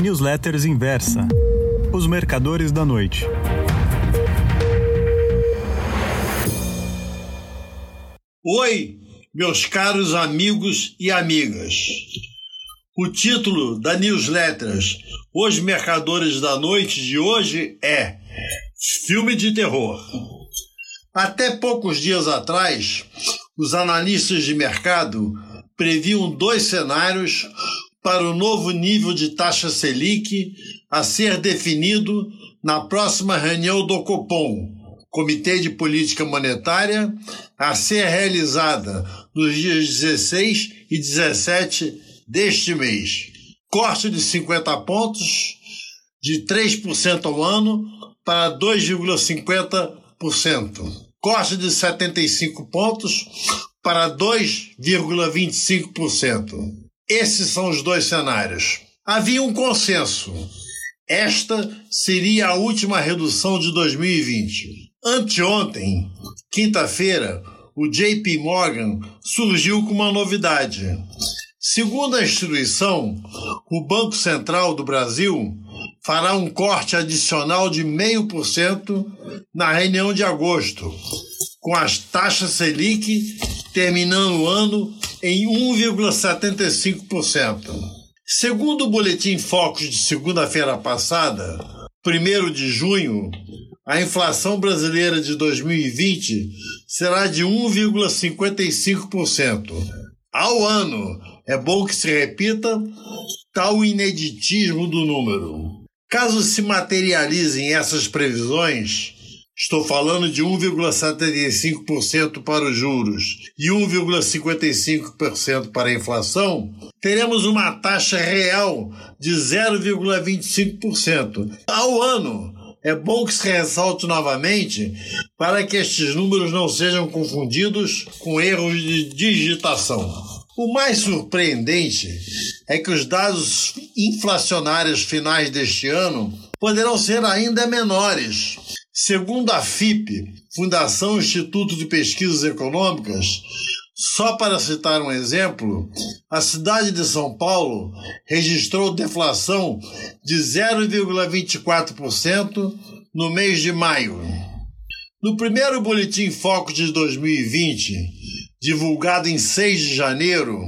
Newsletters Inversa Os Mercadores da Noite. Oi, meus caros amigos e amigas. O título da newsletters Os Mercadores da Noite de hoje é Filme de Terror. Até poucos dias atrás, os analistas de mercado previam dois cenários para o novo nível de taxa Selic a ser definido na próxima reunião do Copom, Comitê de Política Monetária, a ser realizada nos dias 16 e 17 deste mês. Corte de 50 pontos, de 3% ao ano para 2,50%. Corte de 75 pontos para 2,25%. Esses são os dois cenários. Havia um consenso. Esta seria a última redução de 2020. Anteontem, quinta-feira, o JP Morgan surgiu com uma novidade. Segundo a instituição, o Banco Central do Brasil fará um corte adicional de 0,5% na reunião de agosto, com as taxas Selic terminando o ano em 1,75%. Segundo o Boletim Focus de segunda-feira passada, 1 de junho, a inflação brasileira de 2020 será de 1,55%. Ao ano, é bom que se repita tal ineditismo do número. Caso se materializem essas previsões, estou falando de 1,75% para os juros e 1,55% para a inflação, teremos uma taxa real de 0,25% ao ano é bom que se ressalte novamente para que estes números não sejam confundidos com erros de digitação. O mais surpreendente é que os dados inflacionários finais deste ano poderão ser ainda menores. Segundo a FIP, Fundação Instituto de Pesquisas Econômicas, só para citar um exemplo, a cidade de São Paulo registrou deflação de 0,24% no mês de maio. No primeiro Boletim Foco de 2020, divulgado em 6 de janeiro,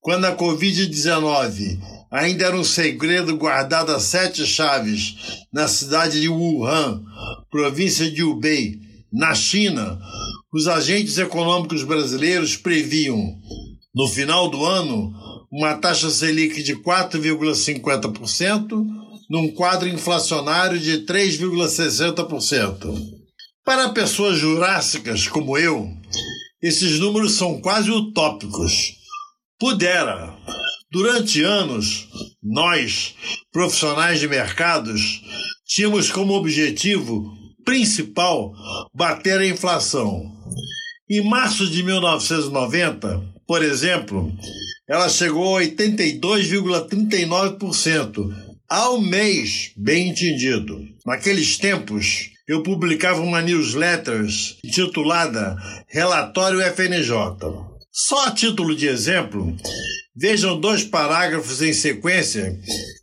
quando a Covid-19 ainda era um segredo guardado a sete chaves na cidade de Wuhan, província de Hubei, na China, os agentes econômicos brasileiros previam, no final do ano, uma taxa Selic de 4,50%, num quadro inflacionário de 3,60%. Para pessoas jurássicas como eu, esses números são quase utópicos. Pudera. Durante anos, nós, profissionais de mercados, tínhamos como objetivo principal bater a inflação. Em março de 1990, por exemplo, ela chegou a 82,39% ao mês, bem entendido. Naqueles tempos, eu publicava uma newsletter intitulada Relatório FNJ. Só a título de exemplo, vejam dois parágrafos em sequência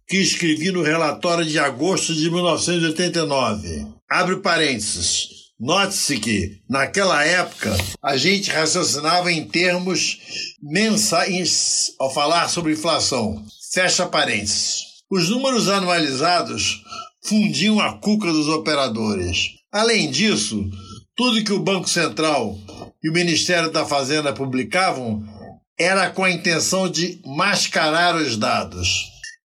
que escrevi no relatório de agosto de 1989. Abre parênteses. Note-se que, naquela época, a gente raciocinava em termos mensais ao falar sobre inflação. Fecha parênteses. Os números anualizados fundiam a cuca dos operadores. Além disso, tudo que o Banco Central e o Ministério da Fazenda publicavam era com a intenção de mascarar os dados.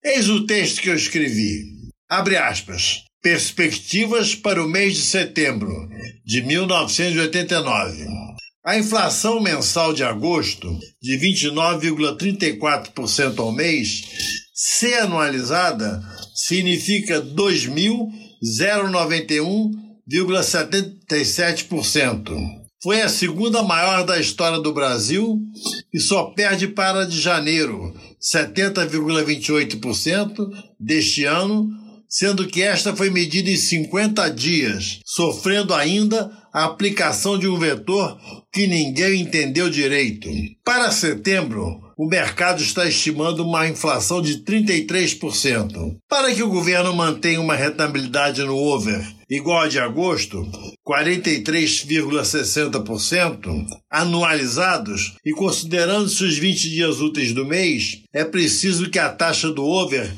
Eis o texto que eu escrevi. Abre aspas. Perspectivas para o mês de setembro de 1989. A inflação mensal de agosto, de 29,34% ao mês, se anualizada, significa 2.091,77%. Foi a segunda maior da história do Brasil e só perde para de janeiro, 70,28% deste ano, sendo que esta foi medida em 50 dias, sofrendo ainda a aplicação de um vetor que ninguém entendeu direito. Para setembro, o mercado está estimando uma inflação de 33%. Para que o governo mantenha uma rentabilidade no over igual a de agosto, 43,60% anualizados e considerando-se os 20 dias úteis do mês, é preciso que a taxa do over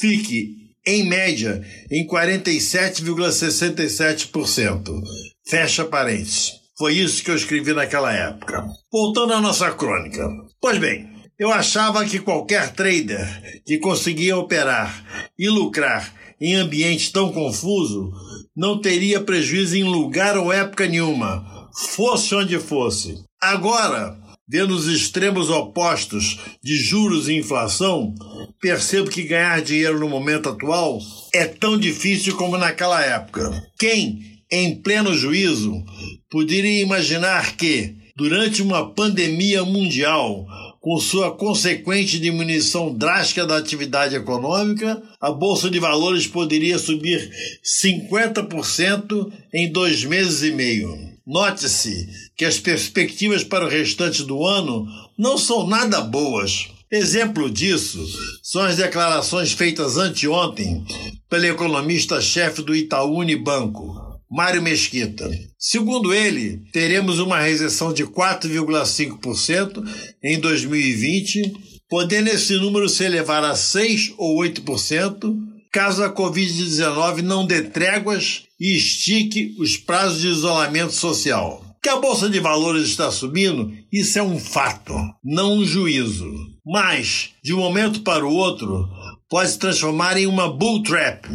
fique em média em 47,67%. Fecha parênteses. Foi isso que eu escrevi naquela época. Voltando à nossa crônica. Pois bem, eu achava que qualquer trader que conseguia operar e lucrar em ambiente tão confuso não teria prejuízo em lugar ou época nenhuma, fosse onde fosse. Agora, vendo os extremos opostos de juros e inflação, percebo que ganhar dinheiro no momento atual é tão difícil como naquela época. Quem em pleno juízo, poderia imaginar que, durante uma pandemia mundial, com sua consequente diminuição drástica da atividade econômica, a Bolsa de Valores poderia subir 50% em dois meses e meio. Note-se que as perspectivas para o restante do ano não são nada boas. Exemplo disso são as declarações feitas anteontem pelo economista-chefe do Itaú Unibanco, Mário Mesquita. Segundo ele, teremos uma recessão de 4,5% em 2020, podendo esse número se elevar a 6 ou 8% caso a Covid-19 não dê tréguas e estique os prazos de isolamento social. Que a Bolsa de Valores está subindo, isso é um fato, não um juízo. Mas, de um momento para o outro, pode se transformar em uma bull trap,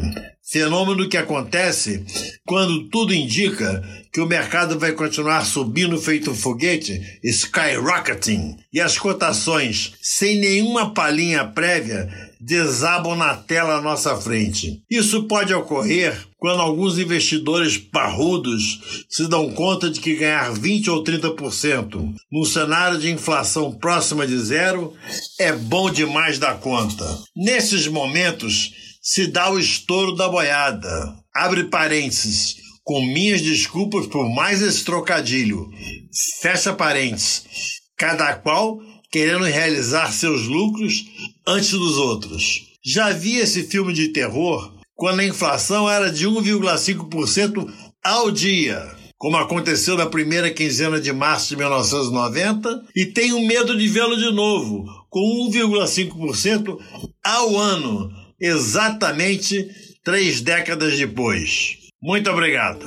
Fenômeno que acontece quando tudo indica que o mercado vai continuar subindo feito um foguete, skyrocketing, e as cotações, sem nenhuma palhinha prévia, desabam na tela à nossa frente. Isso pode ocorrer quando alguns investidores parrudos se dão conta de que ganhar 20 ou 30% num cenário de inflação próxima de zero é bom demais da conta. Nesses momentos, se dá o estouro da boiada. Abre parênteses. Com minhas desculpas por mais esse trocadilho. Fecha parênteses. Cada qual querendo realizar seus lucros antes dos outros. Já vi esse filme de terror quando a inflação era de 1,5% ao dia, como aconteceu na primeira quinzena de março de 1990, e tenho medo de vê-lo de novo, com 1,5% ao ano, exatamente três décadas depois. Muito obrigado.